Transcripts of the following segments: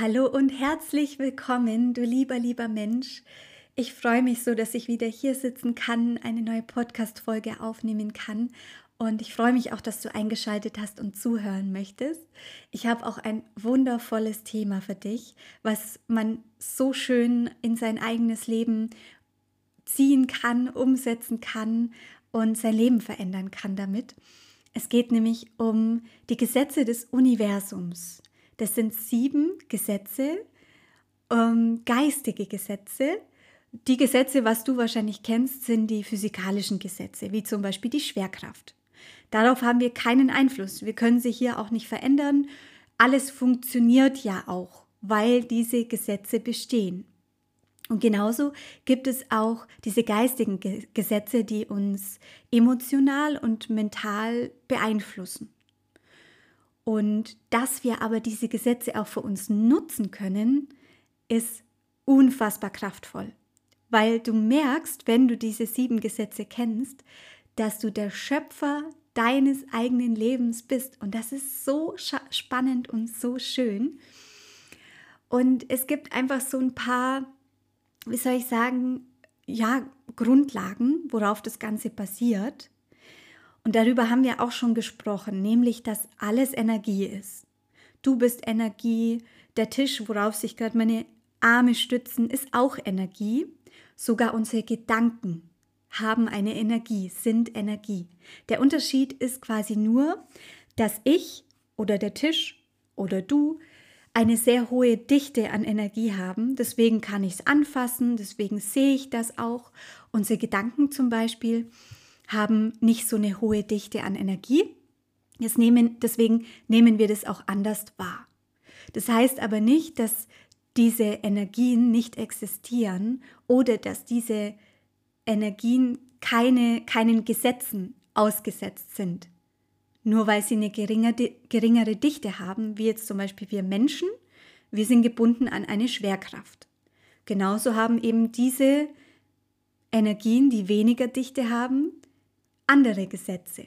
Hallo und herzlich willkommen, du lieber, lieber Mensch. Ich freue mich so, dass ich wieder hier sitzen kann, eine neue Podcast-Folge aufnehmen kann. Und ich freue mich auch, dass du eingeschaltet hast und zuhören möchtest. Ich habe auch ein wundervolles Thema für dich, was man so schön in sein eigenes Leben ziehen kann, umsetzen kann und sein Leben verändern kann damit. Es geht nämlich um die Gesetze des Universums. Das sind sieben Gesetze, ähm, geistige Gesetze. Die Gesetze, was du wahrscheinlich kennst, sind die physikalischen Gesetze, wie zum Beispiel die Schwerkraft. Darauf haben wir keinen Einfluss. Wir können sie hier auch nicht verändern. Alles funktioniert ja auch, weil diese Gesetze bestehen. Und genauso gibt es auch diese geistigen Gesetze, die uns emotional und mental beeinflussen. Und dass wir aber diese Gesetze auch für uns nutzen können, ist unfassbar kraftvoll. Weil du merkst, wenn du diese sieben Gesetze kennst, dass du der Schöpfer deines eigenen Lebens bist. Und das ist so spannend und so schön. Und es gibt einfach so ein paar, wie soll ich sagen, ja, Grundlagen, worauf das Ganze basiert. Und darüber haben wir auch schon gesprochen, nämlich dass alles Energie ist. Du bist Energie, der Tisch, worauf sich gerade meine Arme stützen, ist auch Energie. Sogar unsere Gedanken haben eine Energie, sind Energie. Der Unterschied ist quasi nur, dass ich oder der Tisch oder du eine sehr hohe Dichte an Energie haben. Deswegen kann ich es anfassen, deswegen sehe ich das auch. Unsere Gedanken zum Beispiel haben nicht so eine hohe Dichte an Energie. Nehmen, deswegen nehmen wir das auch anders wahr. Das heißt aber nicht, dass diese Energien nicht existieren oder dass diese Energien keine, keinen Gesetzen ausgesetzt sind. Nur weil sie eine geringere, geringere Dichte haben, wie jetzt zum Beispiel wir Menschen, wir sind gebunden an eine Schwerkraft. Genauso haben eben diese Energien, die weniger Dichte haben, andere Gesetze,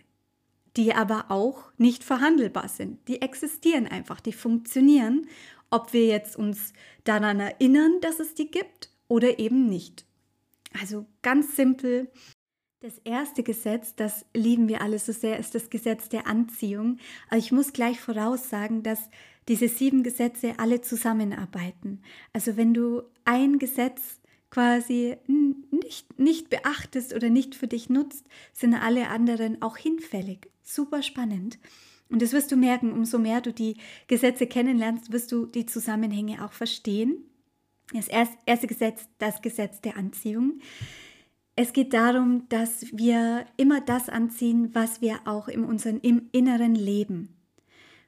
die aber auch nicht verhandelbar sind. Die existieren einfach, die funktionieren, ob wir jetzt uns daran erinnern, dass es die gibt oder eben nicht. Also ganz simpel. Das erste Gesetz, das lieben wir alle so sehr, ist das Gesetz der Anziehung. Aber ich muss gleich voraussagen, dass diese sieben Gesetze alle zusammenarbeiten. Also wenn du ein Gesetz quasi nicht, nicht beachtest oder nicht für dich nutzt, sind alle anderen auch hinfällig. Super spannend. Und das wirst du merken, umso mehr du die Gesetze kennenlernst, wirst du die Zusammenhänge auch verstehen. Das erste Gesetz, das Gesetz der Anziehung. Es geht darum, dass wir immer das anziehen, was wir auch in unserem im Inneren leben.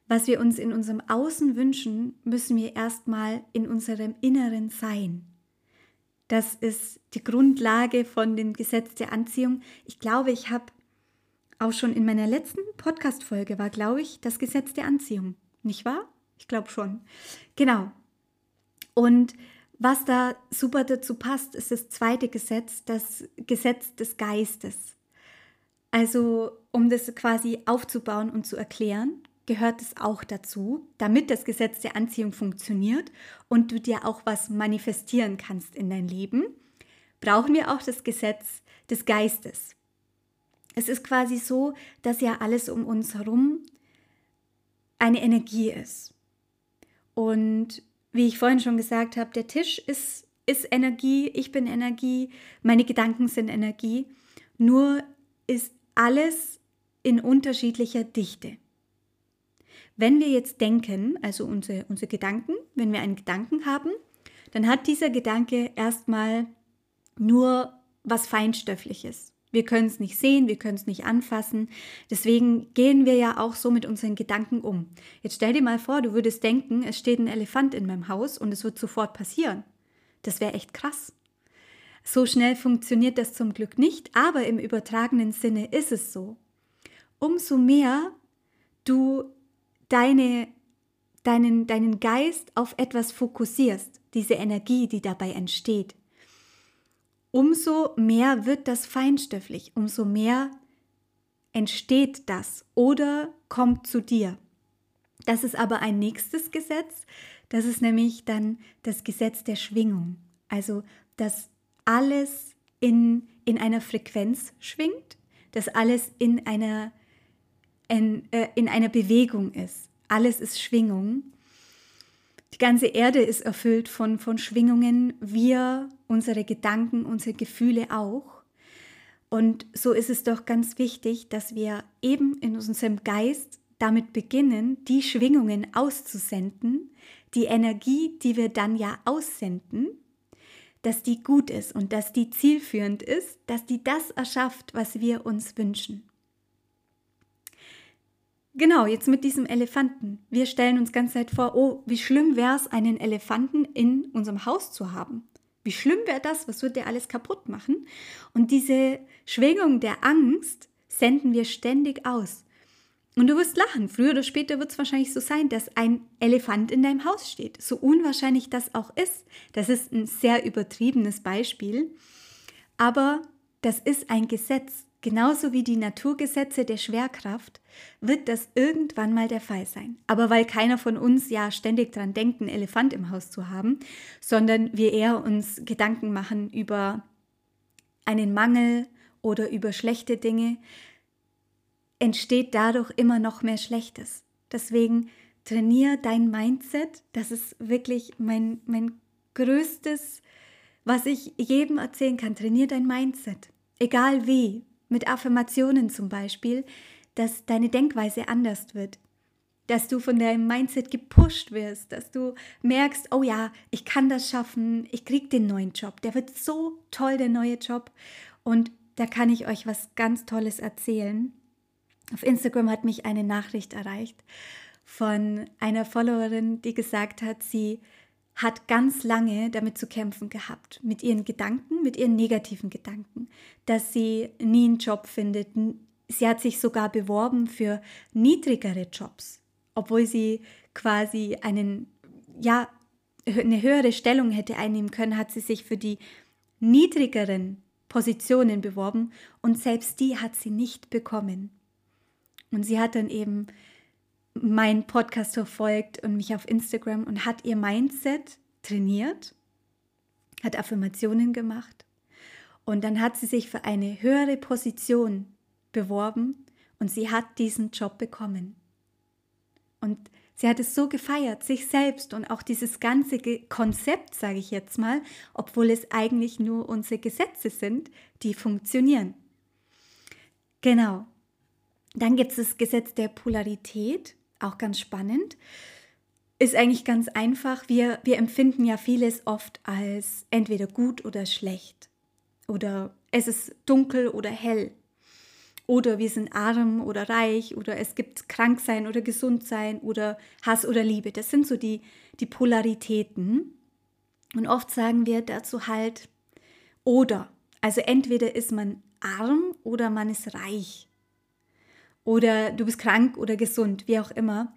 Was wir uns in unserem Außen wünschen, müssen wir erstmal in unserem Inneren sein. Das ist die Grundlage von dem Gesetz der Anziehung. Ich glaube, ich habe auch schon in meiner letzten Podcast-Folge war, glaube ich, das Gesetz der Anziehung. Nicht wahr? Ich glaube schon. Genau. Und was da super dazu passt, ist das zweite Gesetz, das Gesetz des Geistes. Also, um das quasi aufzubauen und zu erklären, gehört es auch dazu, damit das Gesetz der Anziehung funktioniert und du dir auch was manifestieren kannst in dein Leben, brauchen wir auch das Gesetz des Geistes. Es ist quasi so, dass ja alles um uns herum eine Energie ist. Und wie ich vorhin schon gesagt habe, der Tisch ist, ist Energie, ich bin Energie, meine Gedanken sind Energie, nur ist alles in unterschiedlicher Dichte. Wenn wir jetzt denken, also unsere, unsere Gedanken, wenn wir einen Gedanken haben, dann hat dieser Gedanke erstmal nur was Feinstoffliches. Wir können es nicht sehen, wir können es nicht anfassen. Deswegen gehen wir ja auch so mit unseren Gedanken um. Jetzt stell dir mal vor, du würdest denken, es steht ein Elefant in meinem Haus und es wird sofort passieren. Das wäre echt krass. So schnell funktioniert das zum Glück nicht, aber im übertragenen Sinne ist es so. Umso mehr du deine, deinen, deinen Geist auf etwas fokussierst, diese Energie, die dabei entsteht, umso mehr wird das feinstofflich, umso mehr entsteht das oder kommt zu dir. Das ist aber ein nächstes Gesetz, Das ist nämlich dann das Gesetz der Schwingung. Also, dass alles in, in einer Frequenz schwingt, dass alles in einer, in, äh, in einer Bewegung ist. Alles ist Schwingung. Die ganze Erde ist erfüllt von, von Schwingungen, wir, unsere Gedanken, unsere Gefühle auch. Und so ist es doch ganz wichtig, dass wir eben in unserem Geist damit beginnen, die Schwingungen auszusenden, die Energie, die wir dann ja aussenden, dass die gut ist und dass die zielführend ist, dass die das erschafft, was wir uns wünschen. Genau, jetzt mit diesem Elefanten. Wir stellen uns ganz Zeit vor, oh, wie schlimm wäre es, einen Elefanten in unserem Haus zu haben. Wie schlimm wäre das? Was würde der alles kaputt machen? Und diese Schwingung der Angst senden wir ständig aus. Und du wirst lachen. Früher oder später wird es wahrscheinlich so sein, dass ein Elefant in deinem Haus steht. So unwahrscheinlich das auch ist. Das ist ein sehr übertriebenes Beispiel. Aber das ist ein Gesetz. Genauso wie die Naturgesetze der Schwerkraft wird das irgendwann mal der Fall sein. Aber weil keiner von uns ja ständig daran denkt, einen Elefant im Haus zu haben, sondern wir eher uns Gedanken machen über einen Mangel oder über schlechte Dinge, entsteht dadurch immer noch mehr Schlechtes. Deswegen trainiere dein Mindset. Das ist wirklich mein, mein größtes, was ich jedem erzählen kann. Trainiere dein Mindset. Egal wie. Mit Affirmationen zum Beispiel, dass deine Denkweise anders wird. Dass du von deinem Mindset gepusht wirst, dass du merkst, oh ja, ich kann das schaffen, ich kriege den neuen Job, der wird so toll, der neue Job. Und da kann ich euch was ganz Tolles erzählen. Auf Instagram hat mich eine Nachricht erreicht von einer Followerin, die gesagt hat, sie hat ganz lange damit zu kämpfen gehabt, mit ihren Gedanken, mit ihren negativen Gedanken, dass sie nie einen Job findet. Sie hat sich sogar beworben für niedrigere Jobs, obwohl sie quasi einen, ja, eine höhere Stellung hätte einnehmen können, hat sie sich für die niedrigeren Positionen beworben und selbst die hat sie nicht bekommen. Und sie hat dann eben meinen Podcast verfolgt und mich auf Instagram und hat ihr Mindset trainiert, hat Affirmationen gemacht und dann hat sie sich für eine höhere Position beworben und sie hat diesen Job bekommen. Und sie hat es so gefeiert, sich selbst und auch dieses ganze Konzept, sage ich jetzt mal, obwohl es eigentlich nur unsere Gesetze sind, die funktionieren. Genau. Dann gibt es das Gesetz der Polarität, auch ganz spannend. Ist eigentlich ganz einfach. Wir, wir empfinden ja vieles oft als entweder gut oder schlecht. Oder es ist dunkel oder hell. Oder wir sind arm oder reich. Oder es gibt krank sein oder gesund sein. Oder Hass oder Liebe. Das sind so die, die Polaritäten. Und oft sagen wir dazu halt oder. Also entweder ist man arm oder man ist reich oder du bist krank oder gesund, wie auch immer.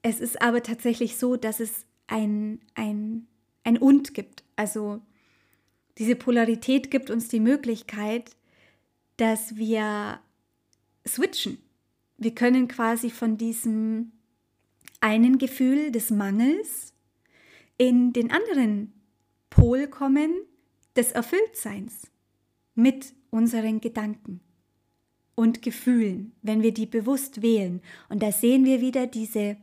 Es ist aber tatsächlich so, dass es ein, ein, ein Und gibt. Also diese Polarität gibt uns die Möglichkeit, dass wir switchen. Wir können quasi von diesem einen Gefühl des Mangels in den anderen Pol kommen des Erfülltseins mit unseren Gedanken und Gefühlen, wenn wir die bewusst wählen. Und da sehen wir wieder diese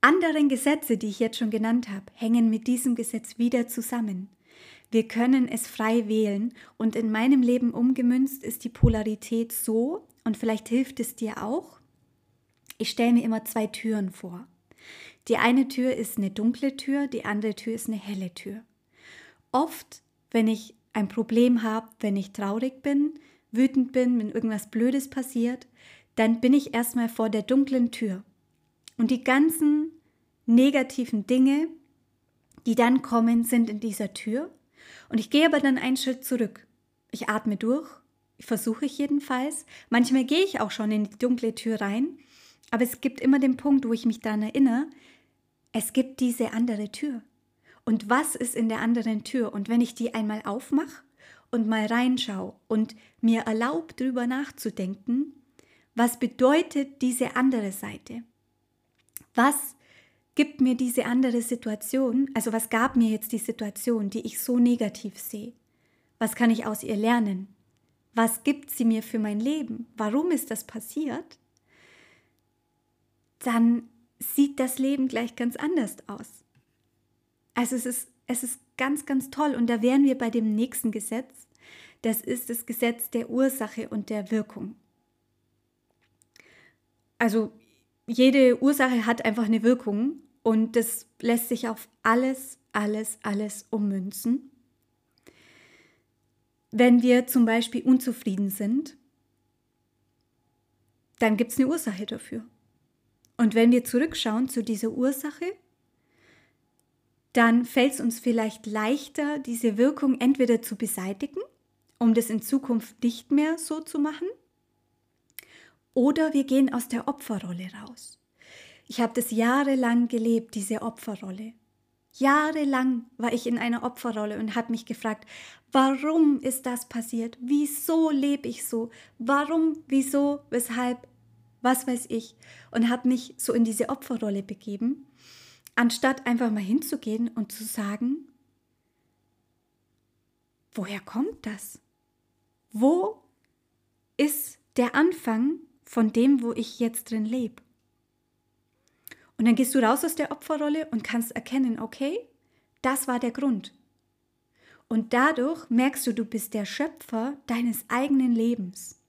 anderen Gesetze, die ich jetzt schon genannt habe, hängen mit diesem Gesetz wieder zusammen. Wir können es frei wählen und in meinem Leben umgemünzt ist die Polarität so, und vielleicht hilft es dir auch, ich stelle mir immer zwei Türen vor. Die eine Tür ist eine dunkle Tür, die andere Tür ist eine helle Tür. Oft, wenn ich ein Problem habe, wenn ich traurig bin, wütend bin, wenn irgendwas Blödes passiert, dann bin ich erstmal vor der dunklen Tür. Und die ganzen negativen Dinge, die dann kommen, sind in dieser Tür. Und ich gehe aber dann einen Schritt zurück. Ich atme durch, versuche ich jedenfalls. Manchmal gehe ich auch schon in die dunkle Tür rein, aber es gibt immer den Punkt, wo ich mich daran erinnere, es gibt diese andere Tür. Und was ist in der anderen Tür? Und wenn ich die einmal aufmache und mal reinschaue und mir erlaube, darüber nachzudenken, was bedeutet diese andere Seite? Was gibt mir diese andere Situation, also was gab mir jetzt die Situation, die ich so negativ sehe? Was kann ich aus ihr lernen? Was gibt sie mir für mein Leben? Warum ist das passiert? Dann sieht das Leben gleich ganz anders aus. Also es ist, es ist ganz, ganz toll. Und da wären wir bei dem nächsten Gesetz. Das ist das Gesetz der Ursache und der Wirkung. Also jede Ursache hat einfach eine Wirkung und das lässt sich auf alles, alles, alles ummünzen. Wenn wir zum Beispiel unzufrieden sind, dann gibt es eine Ursache dafür. Und wenn wir zurückschauen zu dieser Ursache, dann fällt es uns vielleicht leichter, diese Wirkung entweder zu beseitigen, um das in Zukunft nicht mehr so zu machen, oder wir gehen aus der Opferrolle raus. Ich habe das jahrelang gelebt, diese Opferrolle. Jahrelang war ich in einer Opferrolle und habe mich gefragt, warum ist das passiert? Wieso lebe ich so? Warum, wieso, weshalb, was weiß ich? Und habe mich so in diese Opferrolle begeben, anstatt einfach mal hinzugehen und zu sagen, woher kommt das? Wo ist der Anfang von dem, wo ich jetzt drin lebe? Und dann gehst du raus aus der Opferrolle und kannst erkennen, okay, das war der Grund. Und dadurch merkst du, du bist der Schöpfer deines eigenen Lebens.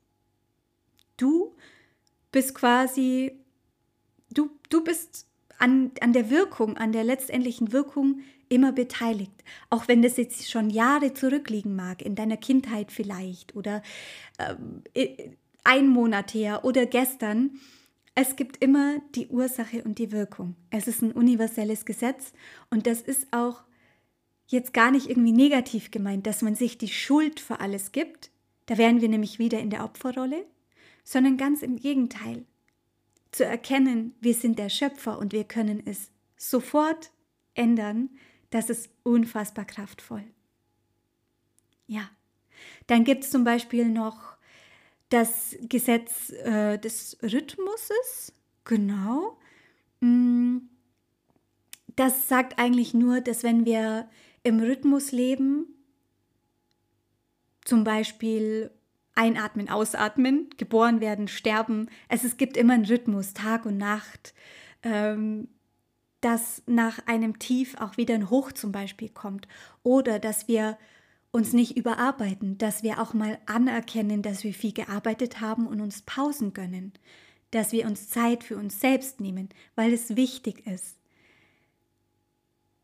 Du bist quasi, du, du bist an, an der Wirkung, an der letztendlichen Wirkung immer beteiligt. Auch wenn das jetzt schon Jahre zurückliegen mag, in deiner Kindheit vielleicht oder äh, ein Monat her oder gestern, es gibt immer die Ursache und die Wirkung. Es ist ein universelles Gesetz und das ist auch jetzt gar nicht irgendwie negativ gemeint, dass man sich die Schuld für alles gibt. Da wären wir nämlich wieder in der Opferrolle, sondern ganz im Gegenteil. Zu erkennen, wir sind der Schöpfer und wir können es sofort ändern, das ist unfassbar kraftvoll. Ja, dann gibt es zum Beispiel noch das Gesetz äh, des Rhythmuses, genau. Mm, das sagt eigentlich nur, dass wenn wir im Rhythmus leben, zum Beispiel einatmen, ausatmen, geboren werden, sterben, es, es gibt immer einen Rhythmus, Tag und Nacht, ähm, dass nach einem Tief auch wieder ein Hoch zum Beispiel kommt. Oder dass wir uns nicht überarbeiten, dass wir auch mal anerkennen, dass wir viel gearbeitet haben und uns Pausen gönnen, dass wir uns Zeit für uns selbst nehmen, weil es wichtig ist.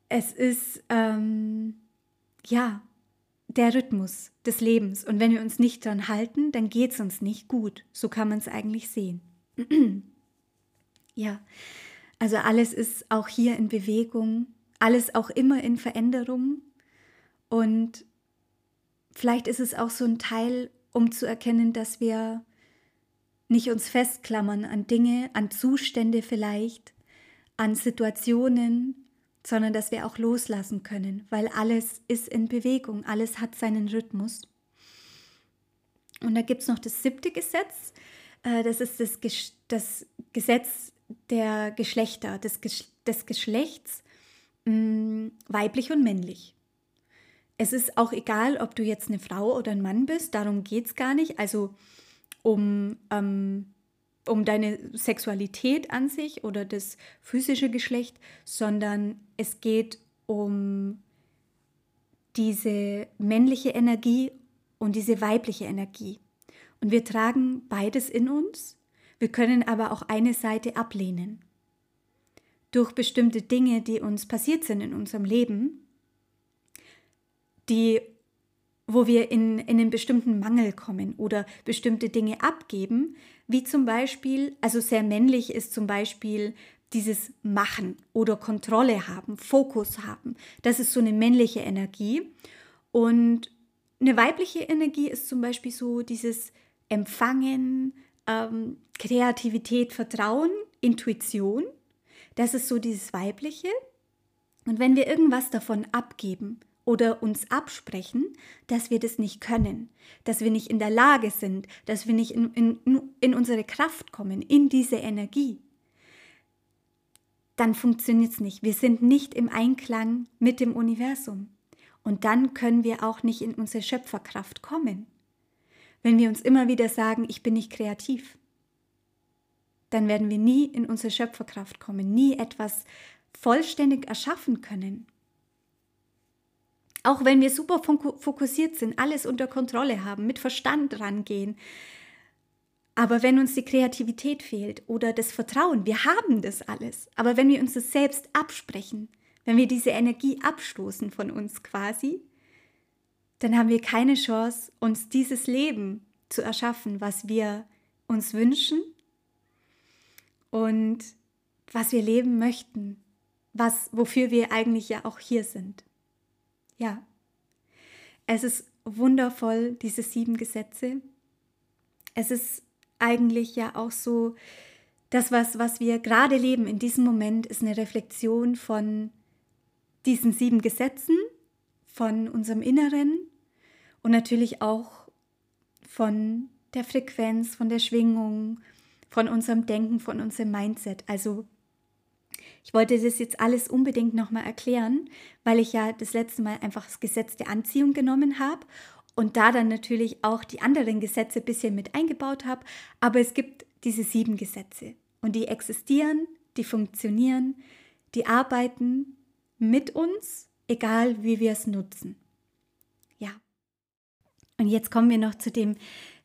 Es ist, ähm, ja, der Rhythmus des Lebens. Und wenn wir uns nicht daran halten, dann geht es uns nicht gut. So kann man es eigentlich sehen. ja, also alles ist auch hier in Bewegung, alles auch immer in Veränderung. Und Vielleicht ist es auch so ein Teil, um zu erkennen, dass wir nicht uns festklammern an Dinge, an Zustände vielleicht, an Situationen, sondern dass wir auch loslassen können, weil alles ist in Bewegung, alles hat seinen Rhythmus. Und da gibt es noch das siebte Gesetz, äh, das ist das, das Gesetz der Geschlechter, des, des Geschlechts, mm, weiblich und männlich. Es ist auch egal, ob du jetzt eine Frau oder ein Mann bist, darum geht es gar nicht. Also um, ähm, um deine Sexualität an sich oder das physische Geschlecht, sondern es geht um diese männliche Energie und diese weibliche Energie. Und wir tragen beides in uns. Wir können aber auch eine Seite ablehnen. Durch bestimmte Dinge, die uns passiert sind in unserem Leben, die, wo wir in, in einen bestimmten Mangel kommen oder bestimmte Dinge abgeben, wie zum Beispiel, also sehr männlich ist zum Beispiel dieses Machen oder Kontrolle haben, Fokus haben. Das ist so eine männliche Energie. Und eine weibliche Energie ist zum Beispiel so dieses Empfangen, ähm, Kreativität, Vertrauen, Intuition. Das ist so dieses Weibliche. Und wenn wir irgendwas davon abgeben, oder uns absprechen, dass wir das nicht können, dass wir nicht in der Lage sind, dass wir nicht in, in, in unsere Kraft kommen, in diese Energie, dann funktioniert es nicht. Wir sind nicht im Einklang mit dem Universum. Und dann können wir auch nicht in unsere Schöpferkraft kommen. Wenn wir uns immer wieder sagen, ich bin nicht kreativ, dann werden wir nie in unsere Schöpferkraft kommen, nie etwas vollständig erschaffen können. Auch wenn wir super fokussiert sind, alles unter Kontrolle haben, mit Verstand rangehen. Aber wenn uns die Kreativität fehlt oder das Vertrauen, wir haben das alles. Aber wenn wir uns das selbst absprechen, wenn wir diese Energie abstoßen von uns quasi, dann haben wir keine Chance, uns dieses Leben zu erschaffen, was wir uns wünschen und was wir leben möchten, was wofür wir eigentlich ja auch hier sind. Ja, es ist wundervoll, diese sieben Gesetze. Es ist eigentlich ja auch so, das, was, was wir gerade leben in diesem Moment, ist eine Reflexion von diesen sieben Gesetzen, von unserem Inneren und natürlich auch von der Frequenz, von der Schwingung, von unserem Denken, von unserem Mindset. Also ich wollte das jetzt alles unbedingt nochmal erklären, weil ich ja das letzte Mal einfach das Gesetz der Anziehung genommen habe und da dann natürlich auch die anderen Gesetze ein bisschen mit eingebaut habe. Aber es gibt diese sieben Gesetze und die existieren, die funktionieren, die arbeiten mit uns, egal wie wir es nutzen. Ja. Und jetzt kommen wir noch zu dem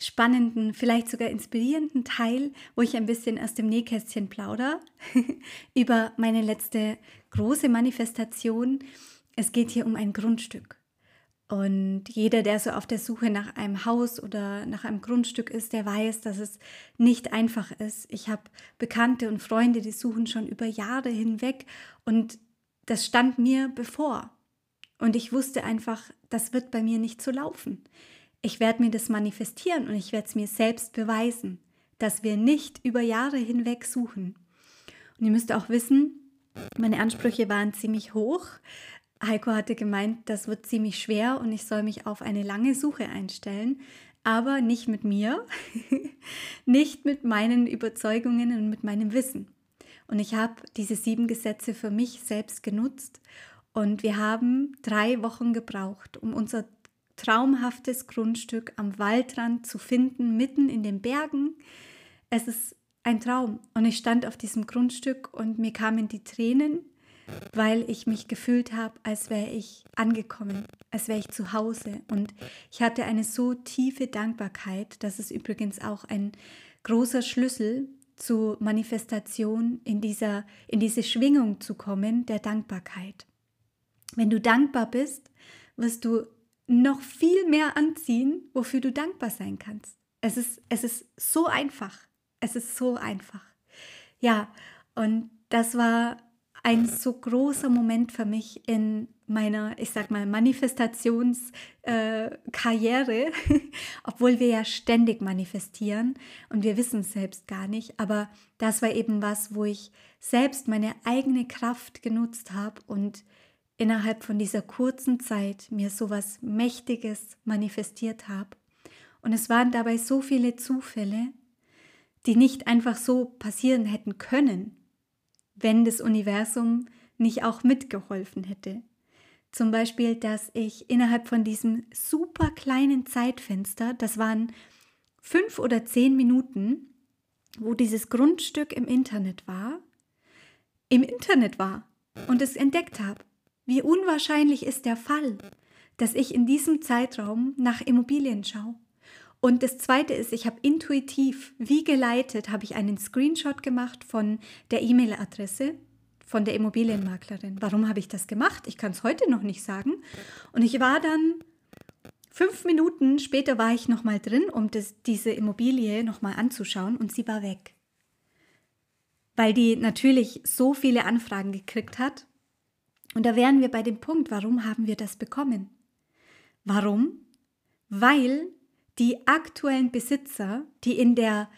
spannenden, vielleicht sogar inspirierenden Teil, wo ich ein bisschen aus dem Nähkästchen plaudere über meine letzte große Manifestation. Es geht hier um ein Grundstück. Und jeder, der so auf der Suche nach einem Haus oder nach einem Grundstück ist, der weiß, dass es nicht einfach ist. Ich habe Bekannte und Freunde, die suchen schon über Jahre hinweg und das stand mir bevor. Und ich wusste einfach, das wird bei mir nicht so laufen. Ich werde mir das manifestieren und ich werde es mir selbst beweisen, dass wir nicht über Jahre hinweg suchen. Und ihr müsst auch wissen, meine Ansprüche waren ziemlich hoch. Heiko hatte gemeint, das wird ziemlich schwer und ich soll mich auf eine lange Suche einstellen, aber nicht mit mir, nicht mit meinen Überzeugungen und mit meinem Wissen. Und ich habe diese sieben Gesetze für mich selbst genutzt und wir haben drei Wochen gebraucht, um unser traumhaftes Grundstück am Waldrand zu finden, mitten in den Bergen. Es ist ein Traum. Und ich stand auf diesem Grundstück und mir kamen die Tränen, weil ich mich gefühlt habe, als wäre ich angekommen, als wäre ich zu Hause. Und ich hatte eine so tiefe Dankbarkeit, das ist übrigens auch ein großer Schlüssel zur Manifestation in, dieser, in diese Schwingung zu kommen, der Dankbarkeit. Wenn du dankbar bist, wirst du noch viel mehr anziehen, wofür du dankbar sein kannst. Es ist, es ist so einfach. Es ist so einfach. Ja, und das war ein so großer Moment für mich in meiner, ich sag mal, Manifestationskarriere, äh, obwohl wir ja ständig manifestieren und wir wissen es selbst gar nicht. Aber das war eben was, wo ich selbst meine eigene Kraft genutzt habe und innerhalb von dieser kurzen Zeit mir so was Mächtiges manifestiert habe. Und es waren dabei so viele Zufälle, die nicht einfach so passieren hätten können, wenn das Universum nicht auch mitgeholfen hätte. Zum Beispiel, dass ich innerhalb von diesem super kleinen Zeitfenster, das waren fünf oder zehn Minuten, wo dieses Grundstück im Internet war, im Internet war und es entdeckt habe. Wie unwahrscheinlich ist der Fall, dass ich in diesem Zeitraum nach Immobilien schaue. Und das Zweite ist, ich habe intuitiv, wie geleitet, habe ich einen Screenshot gemacht von der E-Mail-Adresse von der Immobilienmaklerin. Warum habe ich das gemacht? Ich kann es heute noch nicht sagen. Und ich war dann fünf Minuten später war ich noch mal drin, um das, diese Immobilie noch mal anzuschauen, und sie war weg, weil die natürlich so viele Anfragen gekriegt hat und da wären wir bei dem Punkt, warum haben wir das bekommen? Warum? Weil die aktuellen Besitzer, die in der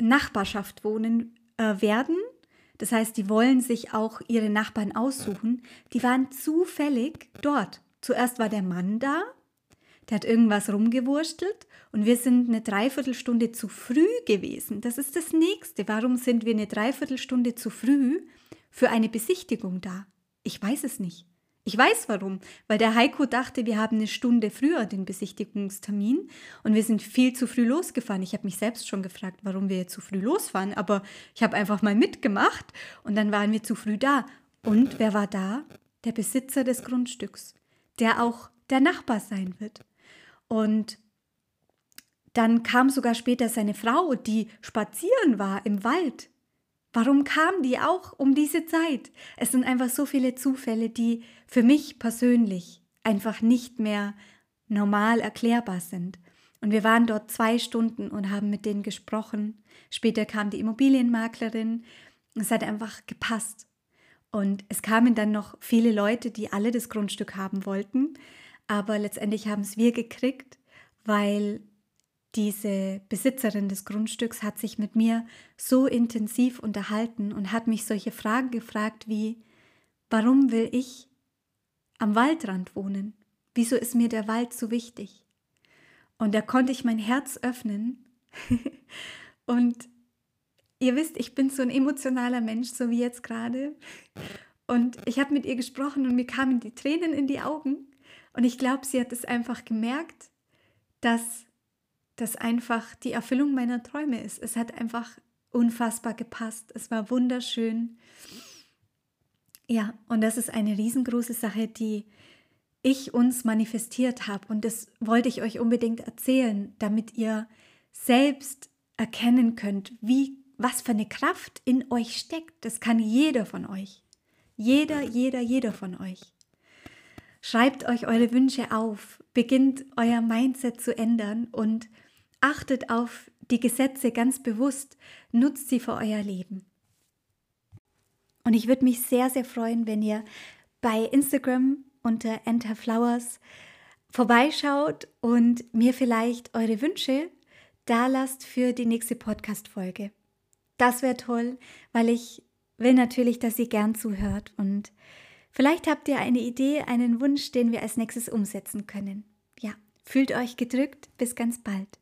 Nachbarschaft wohnen äh, werden, das heißt, die wollen sich auch ihre Nachbarn aussuchen, die waren zufällig dort. Zuerst war der Mann da, der hat irgendwas rumgewurstelt und wir sind eine Dreiviertelstunde zu früh gewesen. Das ist das Nächste. Warum sind wir eine Dreiviertelstunde zu früh? für eine Besichtigung da. Ich weiß es nicht. Ich weiß warum, weil der Heiko dachte, wir haben eine Stunde früher den Besichtigungstermin und wir sind viel zu früh losgefahren. Ich habe mich selbst schon gefragt, warum wir zu früh losfahren, aber ich habe einfach mal mitgemacht und dann waren wir zu früh da. Und wer war da? Der Besitzer des Grundstücks, der auch der Nachbar sein wird. Und dann kam sogar später seine Frau, die spazieren war im Wald. Warum kam die auch um diese Zeit? Es sind einfach so viele Zufälle, die für mich persönlich einfach nicht mehr normal erklärbar sind. Und wir waren dort zwei Stunden und haben mit denen gesprochen. Später kam die Immobilienmaklerin. Es hat einfach gepasst. Und es kamen dann noch viele Leute, die alle das Grundstück haben wollten. Aber letztendlich haben es wir gekriegt, weil diese Besitzerin des Grundstücks hat sich mit mir so intensiv unterhalten und hat mich solche Fragen gefragt wie, warum will ich am Waldrand wohnen? Wieso ist mir der Wald so wichtig? Und da konnte ich mein Herz öffnen. und ihr wisst, ich bin so ein emotionaler Mensch, so wie jetzt gerade. Und ich habe mit ihr gesprochen und mir kamen die Tränen in die Augen. Und ich glaube, sie hat es einfach gemerkt, dass das einfach die Erfüllung meiner Träume ist. Es hat einfach unfassbar gepasst. Es war wunderschön. Ja, und das ist eine riesengroße Sache, die ich uns manifestiert habe. Und das wollte ich euch unbedingt erzählen, damit ihr selbst erkennen könnt, wie, was für eine Kraft in euch steckt. Das kann jeder von euch. Jeder, jeder, jeder von euch. Schreibt euch eure Wünsche auf, beginnt euer Mindset zu ändern und achtet auf die Gesetze ganz bewusst, nutzt sie für euer Leben. Und ich würde mich sehr, sehr freuen, wenn ihr bei Instagram unter Enter Flowers vorbeischaut und mir vielleicht eure Wünsche da lasst für die nächste Podcast-Folge. Das wäre toll, weil ich will natürlich, dass ihr gern zuhört und Vielleicht habt ihr eine Idee, einen Wunsch, den wir als nächstes umsetzen können. Ja, fühlt euch gedrückt. Bis ganz bald.